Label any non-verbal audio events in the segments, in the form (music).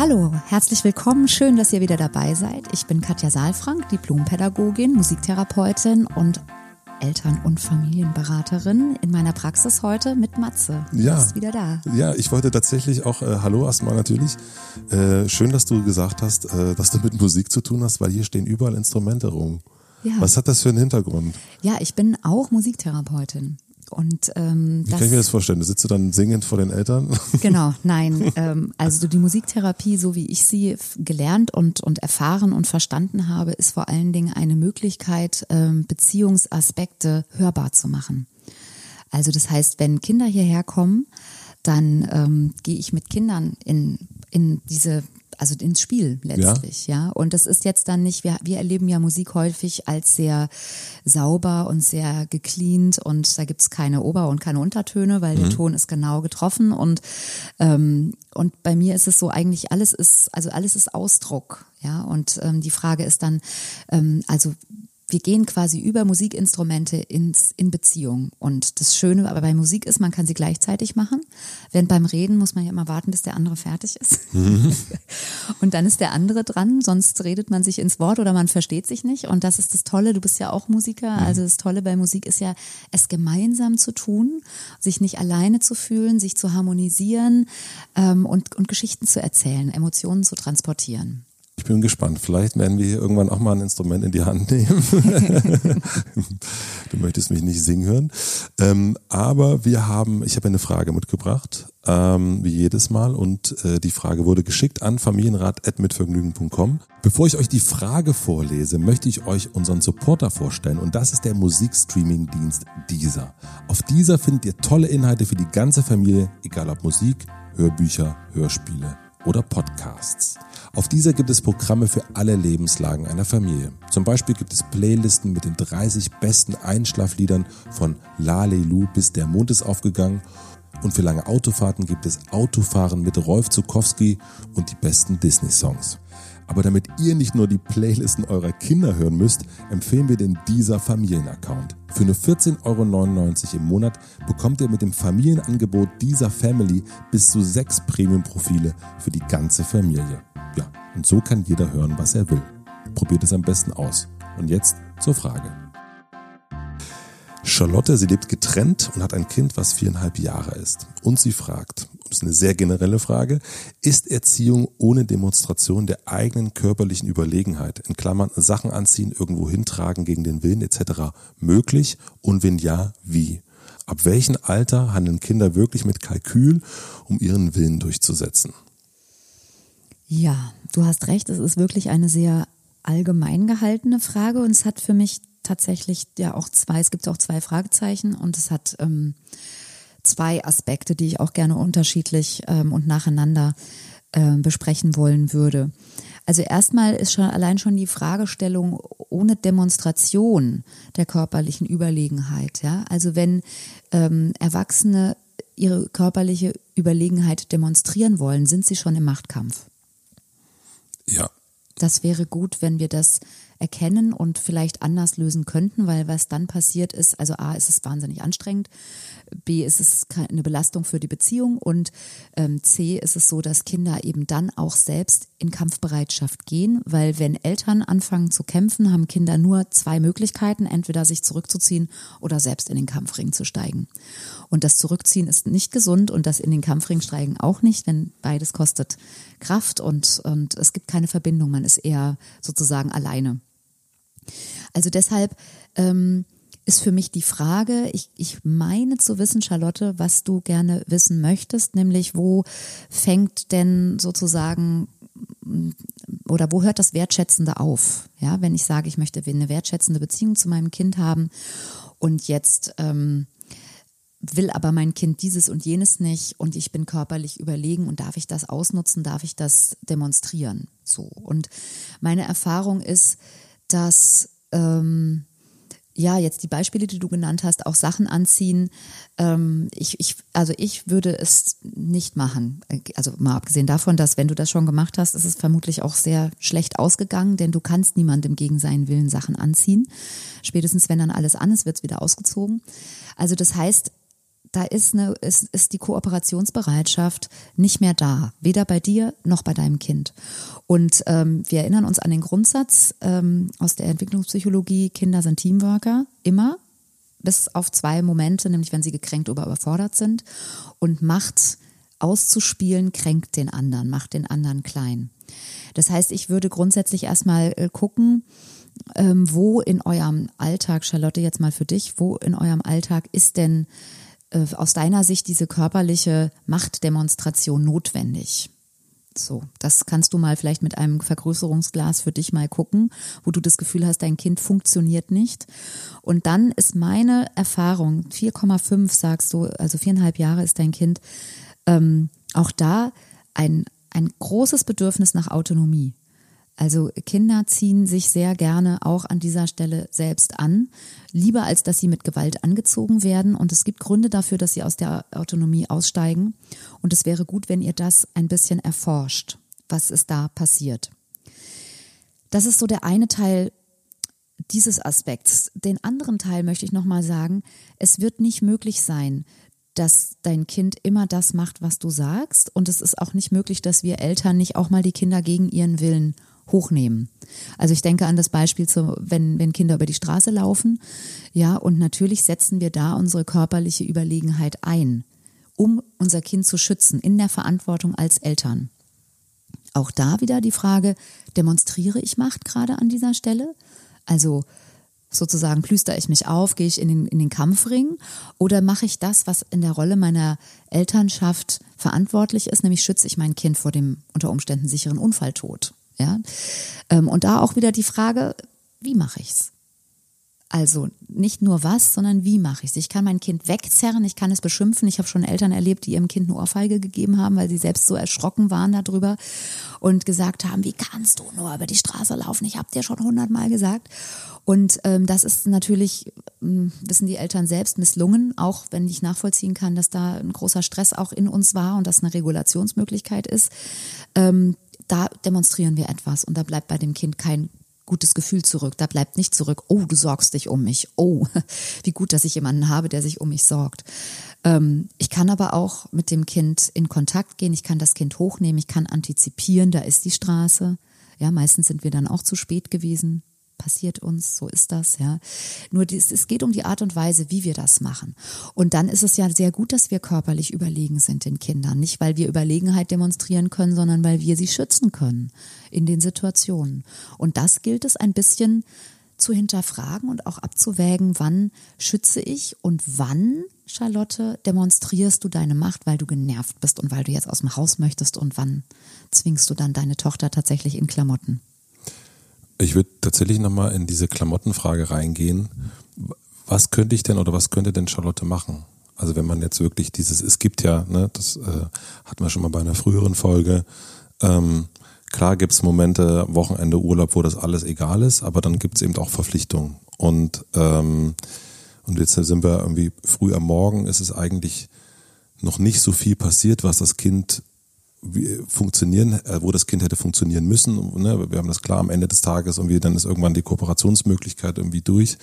Hallo, herzlich willkommen. Schön, dass ihr wieder dabei seid. Ich bin Katja Saalfrank, Diplompädagogin, Musiktherapeutin und Eltern- und Familienberaterin in meiner Praxis heute mit Matze. Du Ja. bist wieder da. Ja, ich wollte tatsächlich auch, äh, hallo erstmal natürlich. Äh, schön, dass du gesagt hast, äh, dass du mit Musik zu tun hast, weil hier stehen überall Instrumente rum. Ja. Was hat das für einen Hintergrund? Ja, ich bin auch Musiktherapeutin. Und ähm, Wie kann ich mir das vorstellen? Du sitzt du dann singend vor den Eltern? (laughs) Genau, nein. Ähm, also die Musiktherapie, so wie ich sie gelernt und, und erfahren und verstanden habe, ist vor allen Dingen eine Möglichkeit, ähm, Beziehungsaspekte hörbar zu machen. Also das heißt, wenn Kinder hierher kommen, dann ähm, gehe ich mit Kindern in, in diese also ins Spiel letztlich, ja. Und das ist jetzt dann nicht, wir, wir erleben ja Musik häufig als sehr sauber und sehr gecleant und da gibt's keine Ober- und keine Untertöne, weil der Ton ist genau getroffen und ähm, und bei mir ist es so eigentlich alles ist also alles ist Ausdruck, ja. Und ähm, die Frage ist dann ähm, also wir gehen quasi über Musikinstrumente ins, in Beziehung. Und das Schöne aber bei Musik ist, man kann sie gleichzeitig machen. Während beim Reden muss man ja immer warten, bis der andere fertig ist. (laughs) und dann ist der andere dran, sonst redet man sich ins Wort oder man versteht sich nicht. Und das ist das Tolle, du bist ja auch Musiker. Also das Tolle bei Musik ist ja, es gemeinsam zu tun, sich nicht alleine zu fühlen, sich zu harmonisieren ähm, und, und Geschichten zu erzählen, Emotionen zu transportieren. Ich bin gespannt. Vielleicht werden wir hier irgendwann auch mal ein Instrument in die Hand nehmen. (laughs) du möchtest mich nicht singen hören. Ähm, aber wir haben, ich habe eine Frage mitgebracht, ähm, wie jedes Mal. Und äh, die Frage wurde geschickt an familienrat.mitvergnügen.com. Bevor ich euch die Frage vorlese, möchte ich euch unseren Supporter vorstellen. Und das ist der Musikstreaming-Dienst Deezer. Auf Deezer findet ihr tolle Inhalte für die ganze Familie, egal ob Musik, Hörbücher, Hörspiele oder Podcasts. Auf dieser gibt es Programme für alle Lebenslagen einer Familie. Zum Beispiel gibt es Playlisten mit den 30 besten Einschlafliedern von Lalelu bis der Mond ist aufgegangen. Und für lange Autofahrten gibt es Autofahren mit Rolf Zukowski und die besten Disney-Songs. Aber damit ihr nicht nur die Playlisten eurer Kinder hören müsst, empfehlen wir den dieser Familienaccount. Für nur 14,99 Euro im Monat bekommt ihr mit dem Familienangebot dieser Family bis zu sechs Premium-Profile für die ganze Familie. Ja, und so kann jeder hören, was er will. Probiert es am besten aus. Und jetzt zur Frage. Charlotte, sie lebt getrennt und hat ein Kind, was viereinhalb Jahre ist. Und sie fragt, ist eine sehr generelle Frage, ist Erziehung ohne Demonstration der eigenen körperlichen Überlegenheit, in Klammern Sachen anziehen, irgendwo hintragen gegen den Willen etc. möglich? Und wenn ja, wie? Ab welchem Alter handeln Kinder wirklich mit Kalkül, um ihren Willen durchzusetzen? Ja, du hast recht, es ist wirklich eine sehr allgemein gehaltene Frage und es hat für mich tatsächlich ja auch zwei, es gibt auch zwei Fragezeichen und es hat ähm, zwei Aspekte, die ich auch gerne unterschiedlich ähm, und nacheinander ähm, besprechen wollen würde. Also erstmal ist schon allein schon die Fragestellung ohne Demonstration der körperlichen Überlegenheit. Ja, also wenn ähm, Erwachsene ihre körperliche Überlegenheit demonstrieren wollen, sind sie schon im Machtkampf. Ja, Das wäre gut, wenn wir das erkennen und vielleicht anders lösen könnten, weil was dann passiert ist, also A, ist es wahnsinnig anstrengend, B, ist es eine Belastung für die Beziehung und ähm, C, ist es so, dass Kinder eben dann auch selbst in Kampfbereitschaft gehen, weil wenn Eltern anfangen zu kämpfen, haben Kinder nur zwei Möglichkeiten, entweder sich zurückzuziehen oder selbst in den Kampfring zu steigen. Und das Zurückziehen ist nicht gesund und das in den Kampfring steigen auch nicht, denn beides kostet Kraft und, und es gibt keine Verbindung, man ist eher sozusagen alleine. Also deshalb ähm, ist für mich die Frage, ich, ich meine zu wissen, Charlotte, was du gerne wissen möchtest, nämlich wo fängt denn sozusagen oder wo hört das Wertschätzende auf? Ja, wenn ich sage, ich möchte eine wertschätzende Beziehung zu meinem Kind haben und jetzt ähm, will aber mein Kind dieses und jenes nicht und ich bin körperlich überlegen und darf ich das ausnutzen, darf ich das demonstrieren? So. Und meine Erfahrung ist, dass ähm, ja, jetzt die Beispiele, die du genannt hast, auch Sachen anziehen. Ähm, ich, ich, also ich würde es nicht machen. Also mal abgesehen davon, dass wenn du das schon gemacht hast, ist es vermutlich auch sehr schlecht ausgegangen, denn du kannst niemandem gegen seinen Willen Sachen anziehen. Spätestens wenn dann alles an ist, wird es wieder ausgezogen. Also das heißt, da ist, eine, ist, ist die Kooperationsbereitschaft nicht mehr da, weder bei dir noch bei deinem Kind. Und ähm, wir erinnern uns an den Grundsatz ähm, aus der Entwicklungspsychologie, Kinder sind Teamworker, immer, bis auf zwei Momente, nämlich wenn sie gekränkt oder überfordert sind. Und Macht auszuspielen kränkt den anderen, macht den anderen klein. Das heißt, ich würde grundsätzlich erstmal äh, gucken, ähm, wo in eurem Alltag, Charlotte, jetzt mal für dich, wo in eurem Alltag ist denn äh, aus deiner Sicht diese körperliche Machtdemonstration notwendig? So, das kannst du mal vielleicht mit einem Vergrößerungsglas für dich mal gucken, wo du das Gefühl hast, dein Kind funktioniert nicht. Und dann ist meine Erfahrung, 4,5 sagst du, also viereinhalb Jahre ist dein Kind, ähm, auch da ein, ein großes Bedürfnis nach Autonomie. Also Kinder ziehen sich sehr gerne auch an dieser Stelle selbst an, lieber als dass sie mit Gewalt angezogen werden. Und es gibt Gründe dafür, dass sie aus der Autonomie aussteigen. Und es wäre gut, wenn ihr das ein bisschen erforscht, was ist da passiert. Das ist so der eine Teil dieses Aspekts. Den anderen Teil möchte ich nochmal sagen, es wird nicht möglich sein, dass dein Kind immer das macht, was du sagst. Und es ist auch nicht möglich, dass wir Eltern nicht auch mal die Kinder gegen ihren Willen hochnehmen. Also ich denke an das Beispiel, zu, wenn, wenn Kinder über die Straße laufen. Ja, und natürlich setzen wir da unsere körperliche Überlegenheit ein, um unser Kind zu schützen, in der Verantwortung als Eltern. Auch da wieder die Frage, demonstriere ich Macht gerade an dieser Stelle? Also sozusagen plüster ich mich auf, gehe ich in den, in den Kampfring oder mache ich das, was in der Rolle meiner Elternschaft verantwortlich ist, nämlich schütze ich mein Kind vor dem unter Umständen sicheren Unfalltod? Ja? Ähm, und da auch wieder die Frage, wie mache ich's? Also nicht nur was, sondern wie mache ich es? Ich kann mein Kind wegzerren, ich kann es beschimpfen. Ich habe schon Eltern erlebt, die ihrem Kind eine Ohrfeige gegeben haben, weil sie selbst so erschrocken waren darüber und gesagt haben, wie kannst du nur über die Straße laufen? Ich habe dir schon hundertmal gesagt. Und ähm, das ist natürlich, ähm, wissen die Eltern selbst, misslungen, auch wenn ich nachvollziehen kann, dass da ein großer Stress auch in uns war und das eine Regulationsmöglichkeit ist. Ähm, da demonstrieren wir etwas und da bleibt bei dem Kind kein gutes Gefühl zurück. Da bleibt nicht zurück, oh, du sorgst dich um mich. Oh, (laughs) wie gut, dass ich jemanden habe, der sich um mich sorgt. Ähm, ich kann aber auch mit dem Kind in Kontakt gehen. Ich kann das Kind hochnehmen. Ich kann antizipieren. Da ist die Straße. Ja, meistens sind wir dann auch zu spät gewesen passiert uns, so ist das, ja. Nur dies, es geht um die Art und Weise, wie wir das machen. Und dann ist es ja sehr gut, dass wir körperlich überlegen sind den Kindern. Nicht, weil wir Überlegenheit demonstrieren können, sondern weil wir sie schützen können in den Situationen. Und das gilt es ein bisschen zu hinterfragen und auch abzuwägen, wann schütze ich und wann, Charlotte, demonstrierst du deine Macht, weil du genervt bist und weil du jetzt aus dem Haus möchtest und wann zwingst du dann deine Tochter tatsächlich in Klamotten. Ich würde tatsächlich nochmal in diese Klamottenfrage reingehen. Was könnte ich denn oder was könnte denn Charlotte machen? Also wenn man jetzt wirklich dieses, es gibt ja, ne, das äh, hatten wir schon mal bei einer früheren Folge, ähm, klar gibt's Momente, Wochenende, Urlaub, wo das alles egal ist, aber dann gibt's eben auch Verpflichtungen. Und, ähm, und jetzt sind wir irgendwie früh am Morgen, ist es eigentlich noch nicht so viel passiert, was das Kind funktionieren, äh, wo das Kind hätte funktionieren müssen. Ne? Wir haben das klar am Ende des Tages irgendwie, dann ist irgendwann die Kooperationsmöglichkeit irgendwie durch.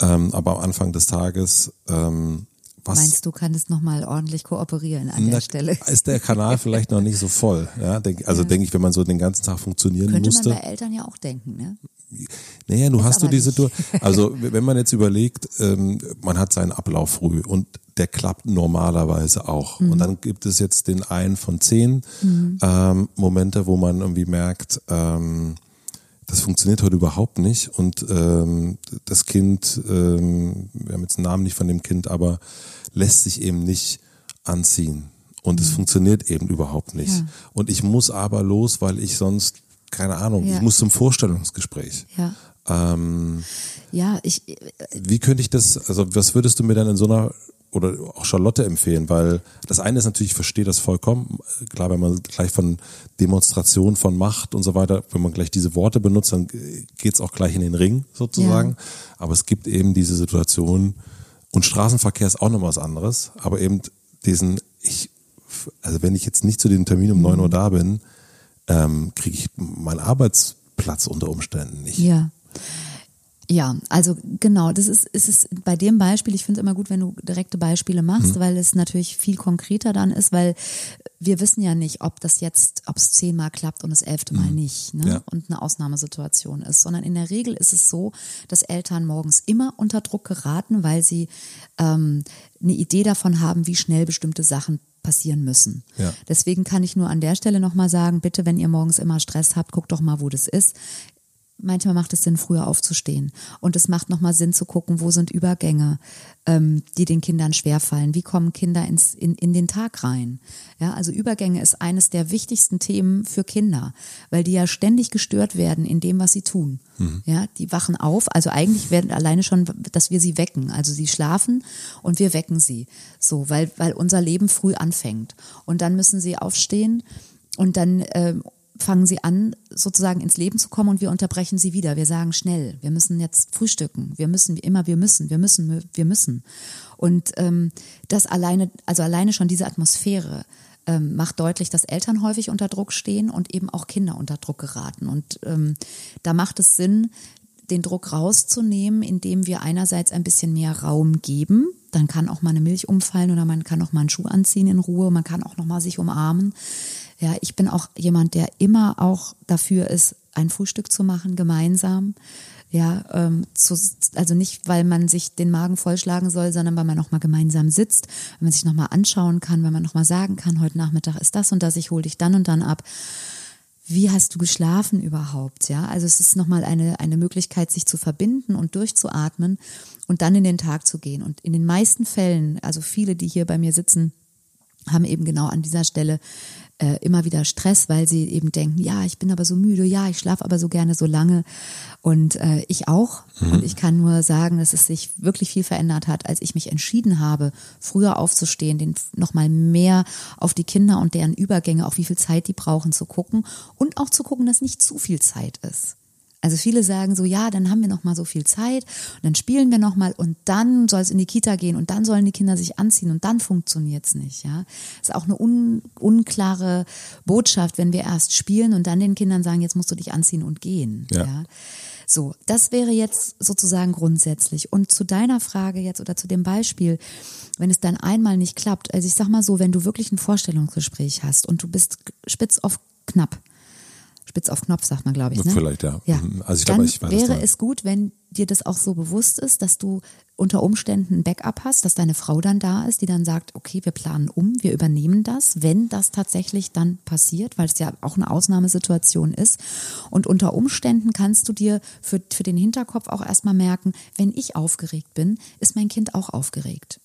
Ähm, aber am Anfang des Tages ähm, was, Meinst du, kann es nochmal ordentlich kooperieren an der Stelle? Ist der Kanal vielleicht noch nicht so voll? Ja, denk, also ja. denke ich, wenn man so den ganzen Tag funktionieren Könnte musste. Könnte man bei Eltern ja auch denken, ne? Naja, du ist hast du diese Situation. Also wenn man jetzt überlegt, ähm, man hat seinen Ablauf früh und der klappt normalerweise auch. Mhm. Und dann gibt es jetzt den einen von zehn mhm. ähm, Momente, wo man irgendwie merkt, ähm, das funktioniert heute überhaupt nicht. Und ähm, das Kind, ähm, wir haben jetzt einen Namen nicht von dem Kind, aber lässt sich eben nicht anziehen. Und mhm. es funktioniert eben überhaupt nicht. Ja. Und ich muss aber los, weil ich sonst, keine Ahnung, ja. ich muss zum Vorstellungsgespräch. Ja. Ähm, ja, ich. Wie könnte ich das, also was würdest du mir dann in so einer oder auch Charlotte empfehlen, weil das eine ist natürlich, ich verstehe das vollkommen. Klar, wenn man gleich von Demonstration von Macht und so weiter, wenn man gleich diese Worte benutzt, dann geht's auch gleich in den Ring sozusagen. Ja. Aber es gibt eben diese Situation und Straßenverkehr ist auch noch was anderes, aber eben diesen, ich, also wenn ich jetzt nicht zu dem Termin um neun Uhr da bin, ähm, kriege ich meinen Arbeitsplatz unter Umständen nicht. Ja. Ja, also genau, das ist, ist es bei dem Beispiel, ich finde es immer gut, wenn du direkte Beispiele machst, mhm. weil es natürlich viel konkreter dann ist, weil wir wissen ja nicht, ob das jetzt, ob es zehnmal klappt und das elfte Mal mhm. nicht ne? Ja. und eine Ausnahmesituation ist, sondern in der Regel ist es so, dass Eltern morgens immer unter Druck geraten, weil sie ähm, eine Idee davon haben, wie schnell bestimmte Sachen passieren müssen. Ja. Deswegen kann ich nur an der Stelle nochmal sagen, bitte, wenn ihr morgens immer Stress habt, guckt doch mal, wo das ist manchmal macht es Sinn, früher aufzustehen. Und es macht nochmal Sinn zu gucken, wo sind Übergänge, ähm, die den Kindern schwerfallen. Wie kommen Kinder ins, in, in den Tag rein? Ja, also Übergänge ist eines der wichtigsten Themen für Kinder, weil die ja ständig gestört werden in dem, was sie tun. Mhm. Ja, die wachen auf. Also eigentlich werden alleine schon, dass wir sie wecken. Also sie schlafen und wir wecken sie. So, weil, weil unser Leben früh anfängt. Und dann müssen sie aufstehen und dann äh, fangen sie an, sozusagen ins Leben zu kommen und wir unterbrechen sie wieder. Wir sagen schnell, wir müssen jetzt frühstücken, wir müssen immer, wir müssen, wir müssen, wir müssen. Und ähm, das alleine, also alleine schon diese Atmosphäre ähm, macht deutlich, dass Eltern häufig unter Druck stehen und eben auch Kinder unter Druck geraten. Und ähm, da macht es Sinn, den Druck rauszunehmen, indem wir einerseits ein bisschen mehr Raum geben. Dann kann auch mal eine Milch umfallen oder man kann auch mal einen Schuh anziehen in Ruhe, man kann auch noch mal sich umarmen. Ja, ich bin auch jemand, der immer auch dafür ist, ein Frühstück zu machen, gemeinsam. Ja, ähm, zu, also nicht, weil man sich den Magen vollschlagen soll, sondern weil man nochmal gemeinsam sitzt, wenn man sich nochmal anschauen kann, wenn man nochmal sagen kann, heute Nachmittag ist das und das, ich hole dich dann und dann ab. Wie hast du geschlafen überhaupt? Ja, also es ist nochmal eine, eine Möglichkeit, sich zu verbinden und durchzuatmen und dann in den Tag zu gehen. Und in den meisten Fällen, also viele, die hier bei mir sitzen, haben eben genau an dieser Stelle äh, immer wieder Stress, weil sie eben denken, ja, ich bin aber so müde, ja, ich schlafe aber so gerne so lange und äh, ich auch. Mhm. Und ich kann nur sagen, dass es sich wirklich viel verändert hat, als ich mich entschieden habe, früher aufzustehen, den nochmal mehr auf die Kinder und deren Übergänge, auch wie viel Zeit die brauchen, zu gucken und auch zu gucken, dass nicht zu viel Zeit ist. Also viele sagen so, ja, dann haben wir noch mal so viel Zeit und dann spielen wir noch mal und dann soll es in die Kita gehen und dann sollen die Kinder sich anziehen und dann funktioniert es nicht. Ja, ist auch eine un unklare Botschaft, wenn wir erst spielen und dann den Kindern sagen, jetzt musst du dich anziehen und gehen. Ja. ja. So, das wäre jetzt sozusagen grundsätzlich. Und zu deiner Frage jetzt oder zu dem Beispiel, wenn es dann einmal nicht klappt, also ich sag mal so, wenn du wirklich ein Vorstellungsgespräch hast und du bist spitz auf knapp, spitz auf Knopf, sagt man, glaube ich. Ne? Vielleicht, ja. ja. Mhm. Also ich glaube, ich weiß wäre es gut, wenn dir das auch so bewusst ist, dass du unter Umständen ein Backup hast, dass deine Frau dann da ist, die dann sagt, okay, wir planen um, wir übernehmen das, wenn das tatsächlich dann passiert, weil es ja auch eine Ausnahmesituation ist. Und unter Umständen kannst du dir für, für den Hinterkopf auch erstmal merken, wenn ich aufgeregt bin, ist mein Kind auch aufgeregt.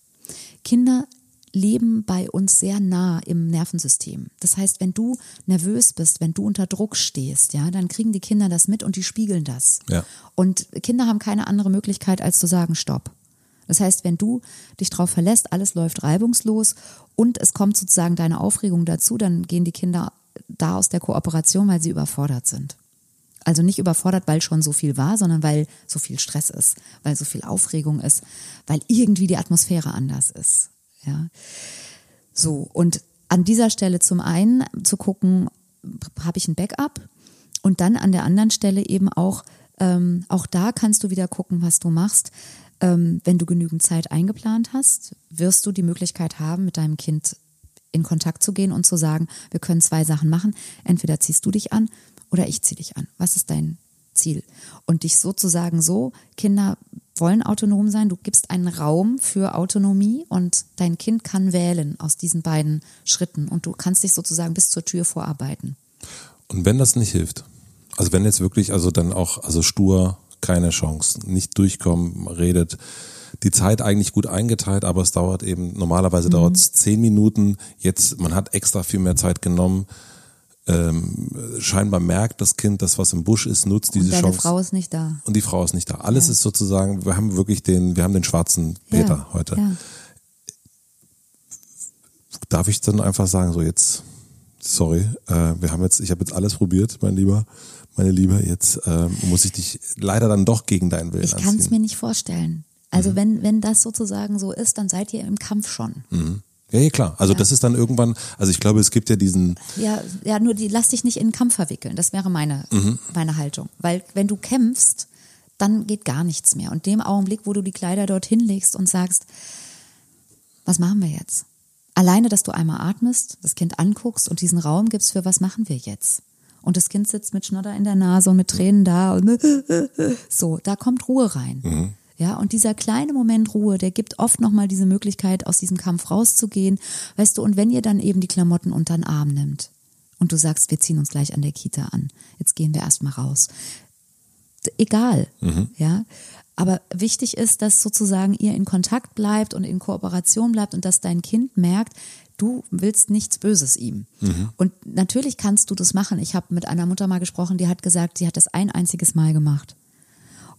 Kinder leben bei uns sehr nah im Nervensystem. Das heißt, wenn du nervös bist, wenn du unter Druck stehst, ja, dann kriegen die Kinder das mit und die spiegeln das. Ja. Und Kinder haben keine andere Möglichkeit, als zu sagen, stopp. Das heißt, wenn du dich darauf verlässt, alles läuft reibungslos und es kommt sozusagen deine Aufregung dazu, dann gehen die Kinder da aus der Kooperation, weil sie überfordert sind. Also nicht überfordert, weil schon so viel war, sondern weil so viel Stress ist, weil so viel Aufregung ist, weil irgendwie die Atmosphäre anders ist. Ja. So, und an dieser Stelle zum einen zu gucken, habe ich ein Backup? Und dann an der anderen Stelle eben auch, ähm, auch da kannst du wieder gucken, was du machst. Ähm, wenn du genügend Zeit eingeplant hast, wirst du die Möglichkeit haben, mit deinem Kind in Kontakt zu gehen und zu sagen, wir können zwei Sachen machen. Entweder ziehst du dich an oder ich ziehe dich an. Was ist dein Ziel? Und dich sozusagen so, Kinder wollen autonom sein. Du gibst einen Raum für Autonomie und dein Kind kann wählen aus diesen beiden Schritten und du kannst dich sozusagen bis zur Tür vorarbeiten. Und wenn das nicht hilft, also wenn jetzt wirklich, also dann auch, also stur, keine Chance, nicht durchkommen, redet, die Zeit eigentlich gut eingeteilt, aber es dauert eben, normalerweise mhm. dauert es zehn Minuten, jetzt, man hat extra viel mehr Zeit genommen, ähm, scheinbar merkt das Kind, dass was im Busch ist, nutzt diese und Chance. Die Frau ist nicht da. Und die Frau ist nicht da. Alles ja. ist sozusagen, wir haben wirklich den, wir haben den schwarzen Peter ja. heute. Ja. Darf ich dann einfach sagen, so jetzt, sorry, äh, wir haben jetzt, ich habe jetzt alles probiert, mein Lieber, meine Liebe, jetzt äh, muss ich dich leider dann doch gegen deinen Willen Ich kann es mir nicht vorstellen. Also mhm. wenn, wenn das sozusagen so ist, dann seid ihr im Kampf schon. Mhm. Ja, ja, klar. Also ja. das ist dann irgendwann, also ich glaube, es gibt ja diesen. Ja, ja, nur die lass dich nicht in den Kampf verwickeln. Das wäre meine, mhm. meine Haltung. Weil wenn du kämpfst, dann geht gar nichts mehr. Und dem Augenblick, wo du die Kleider dorthin legst und sagst, was machen wir jetzt? Alleine, dass du einmal atmest, das Kind anguckst und diesen Raum gibst für was machen wir jetzt? Und das Kind sitzt mit Schnodder in der Nase und mit Tränen da und (laughs) so, da kommt Ruhe rein. Mhm. Ja, und dieser kleine Moment Ruhe, der gibt oft nochmal diese Möglichkeit, aus diesem Kampf rauszugehen. Weißt du, und wenn ihr dann eben die Klamotten unter den Arm nimmt und du sagst, wir ziehen uns gleich an der Kita an, jetzt gehen wir erstmal raus. Egal, mhm. ja. Aber wichtig ist, dass sozusagen ihr in Kontakt bleibt und in Kooperation bleibt und dass dein Kind merkt, du willst nichts Böses ihm. Mhm. Und natürlich kannst du das machen. Ich habe mit einer Mutter mal gesprochen, die hat gesagt, sie hat das ein einziges Mal gemacht.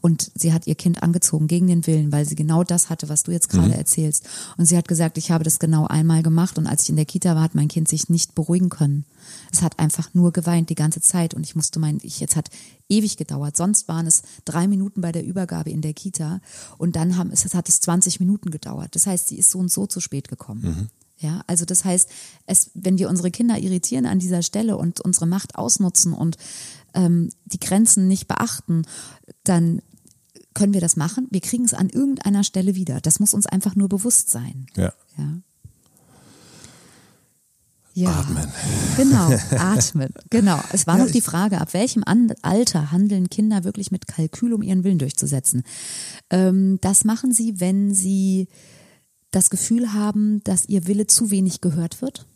Und sie hat ihr Kind angezogen gegen den Willen, weil sie genau das hatte, was du jetzt gerade mhm. erzählst. Und sie hat gesagt, ich habe das genau einmal gemacht und als ich in der Kita war, hat mein Kind sich nicht beruhigen können. Es hat einfach nur geweint die ganze Zeit und ich musste mein, ich, jetzt hat ewig gedauert. Sonst waren es drei Minuten bei der Übergabe in der Kita und dann haben es, es hat es 20 Minuten gedauert. Das heißt, sie ist so und so zu spät gekommen. Mhm. Ja, also das heißt, es, wenn wir unsere Kinder irritieren an dieser Stelle und unsere Macht ausnutzen und ähm, die Grenzen nicht beachten, dann können wir das machen. Wir kriegen es an irgendeiner Stelle wieder. Das muss uns einfach nur bewusst sein. Ja. ja. Ja, atmen. Genau, (laughs) atmen. Genau. Es war ja, noch die Frage, ab welchem Alter handeln Kinder wirklich mit Kalkül, um ihren Willen durchzusetzen? Ähm, das machen sie, wenn sie das Gefühl haben, dass ihr Wille zu wenig gehört wird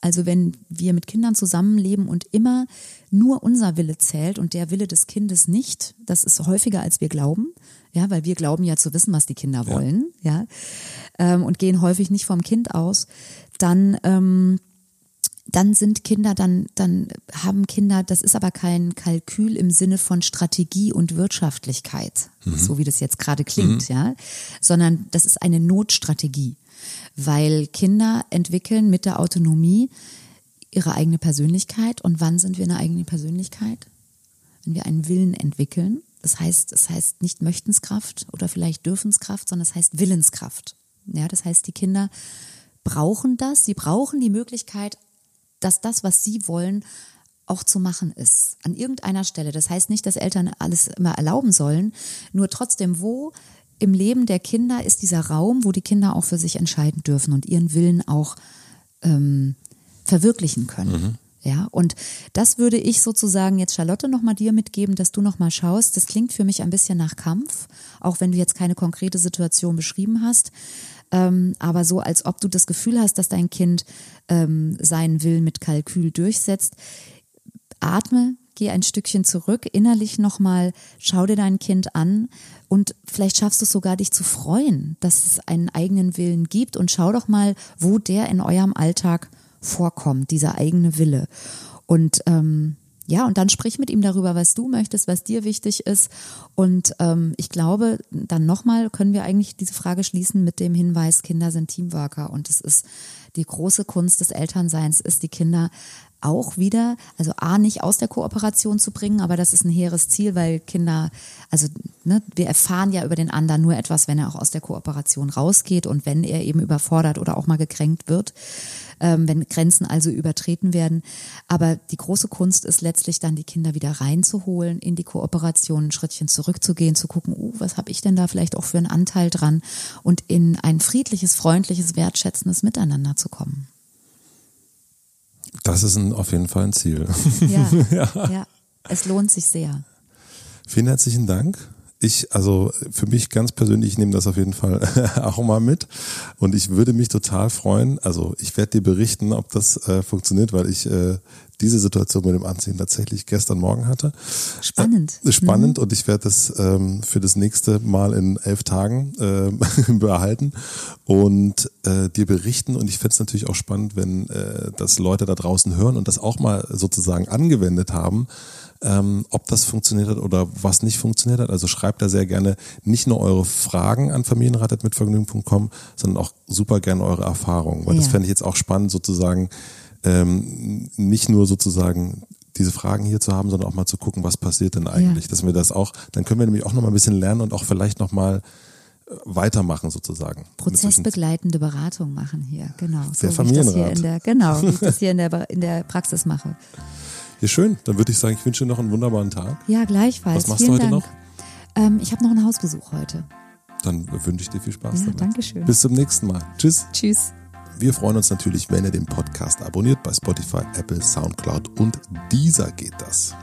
also wenn wir mit Kindern zusammenleben und immer nur unser Wille zählt und der Wille des Kindes nicht, das ist häufiger als wir glauben, ja, weil wir glauben ja zu wissen, was die Kinder wollen, ja, ja ähm, und gehen häufig nicht vom Kind aus, dann ähm, dann sind Kinder, dann, dann haben Kinder, das ist aber kein Kalkül im Sinne von Strategie und Wirtschaftlichkeit, mhm. so wie das jetzt gerade klingt, mhm. ja, sondern das ist eine Notstrategie weil Kinder entwickeln mit der Autonomie ihre eigene Persönlichkeit. Und wann sind wir eine eigene Persönlichkeit? Wenn wir einen Willen entwickeln. Das heißt, es heißt nicht Möchtenskraft oder vielleicht Dürfenskraft, sondern es heißt Willenskraft. Ja, das heißt, die Kinder brauchen das. Sie brauchen die Möglichkeit, dass das, was sie wollen, auch zu machen ist. An irgendeiner Stelle. Das heißt nicht, dass Eltern alles immer erlauben sollen. Nur trotzdem, wo im Leben der Kinder ist dieser Raum, wo die Kinder auch für sich entscheiden dürfen und ihren Willen auch ähm, verwirklichen können. Mhm. Ja, und das würde ich sozusagen jetzt Charlotte nochmal dir mitgeben, dass du nochmal schaust. Das klingt für mich ein bisschen nach Kampf, auch wenn du jetzt keine konkrete Situation beschrieben hast. Ähm, aber so, als ob du das Gefühl hast, dass dein Kind ähm, seinen Willen mit Kalkül durchsetzt. Atme, geh ein Stückchen zurück, innerlich nochmal, schau dir dein Kind an und vielleicht schaffst du es sogar, dich zu freuen, dass es einen eigenen Willen gibt und schau doch mal, wo der in eurem Alltag vorkommt, dieser eigene Wille. Und ähm, ja, und dann sprich mit ihm darüber, was du möchtest, was dir wichtig ist. Und ähm, ich glaube, dann nochmal können wir eigentlich diese Frage schließen mit dem Hinweis, Kinder sind Teamworker und es ist die große Kunst des Elternseins, ist die Kinder auch wieder, also A, nicht aus der Kooperation zu bringen, aber das ist ein hehres Ziel, weil Kinder, also ne, wir erfahren ja über den anderen nur etwas, wenn er auch aus der Kooperation rausgeht und wenn er eben überfordert oder auch mal gekränkt wird, ähm, wenn Grenzen also übertreten werden. Aber die große Kunst ist letztlich dann, die Kinder wieder reinzuholen, in die Kooperation ein Schrittchen zurückzugehen, zu gucken, uh, was habe ich denn da vielleicht auch für einen Anteil dran und in ein friedliches, freundliches, wertschätzendes Miteinander zu kommen. Das ist ein, auf jeden Fall ein Ziel. Ja, (laughs) ja. ja, es lohnt sich sehr. Vielen herzlichen Dank. Ich, also für mich ganz persönlich, ich nehme das auf jeden Fall (laughs) auch mal mit. Und ich würde mich total freuen. Also ich werde dir berichten, ob das äh, funktioniert, weil ich äh, diese Situation mit dem Anziehen tatsächlich gestern Morgen hatte. Spannend. Äh, spannend mhm. und ich werde das ähm, für das nächste Mal in elf Tagen äh, (laughs) behalten und äh, dir berichten. Und ich fände es natürlich auch spannend, wenn äh, das Leute da draußen hören und das auch mal sozusagen angewendet haben. Ähm, ob das funktioniert hat oder was nicht funktioniert hat. Also schreibt da sehr gerne nicht nur eure Fragen an familienrat.mitvergnügen.com, sondern auch super gerne eure Erfahrungen. Weil ja. das fände ich jetzt auch spannend, sozusagen ähm, nicht nur sozusagen diese Fragen hier zu haben, sondern auch mal zu gucken, was passiert denn eigentlich, ja. dass wir das auch, dann können wir nämlich auch noch mal ein bisschen lernen und auch vielleicht noch mal äh, weitermachen sozusagen. Prozessbegleitende Beratung machen hier, genau. Der so Familienrat. In der, genau, wie ich das (laughs) hier in der, in der Praxis mache. Ja, schön. Dann würde ich sagen, ich wünsche dir noch einen wunderbaren Tag. Ja, gleichfalls. Was machst Vielen du heute Dank. noch? Ähm, ich habe noch einen Hausbesuch heute. Dann wünsche ich dir viel Spaß Ja, damit. danke schön. Bis zum nächsten Mal. Tschüss. Tschüss. Wir freuen uns natürlich, wenn ihr den Podcast abonniert. Bei Spotify, Apple, Soundcloud und dieser geht das.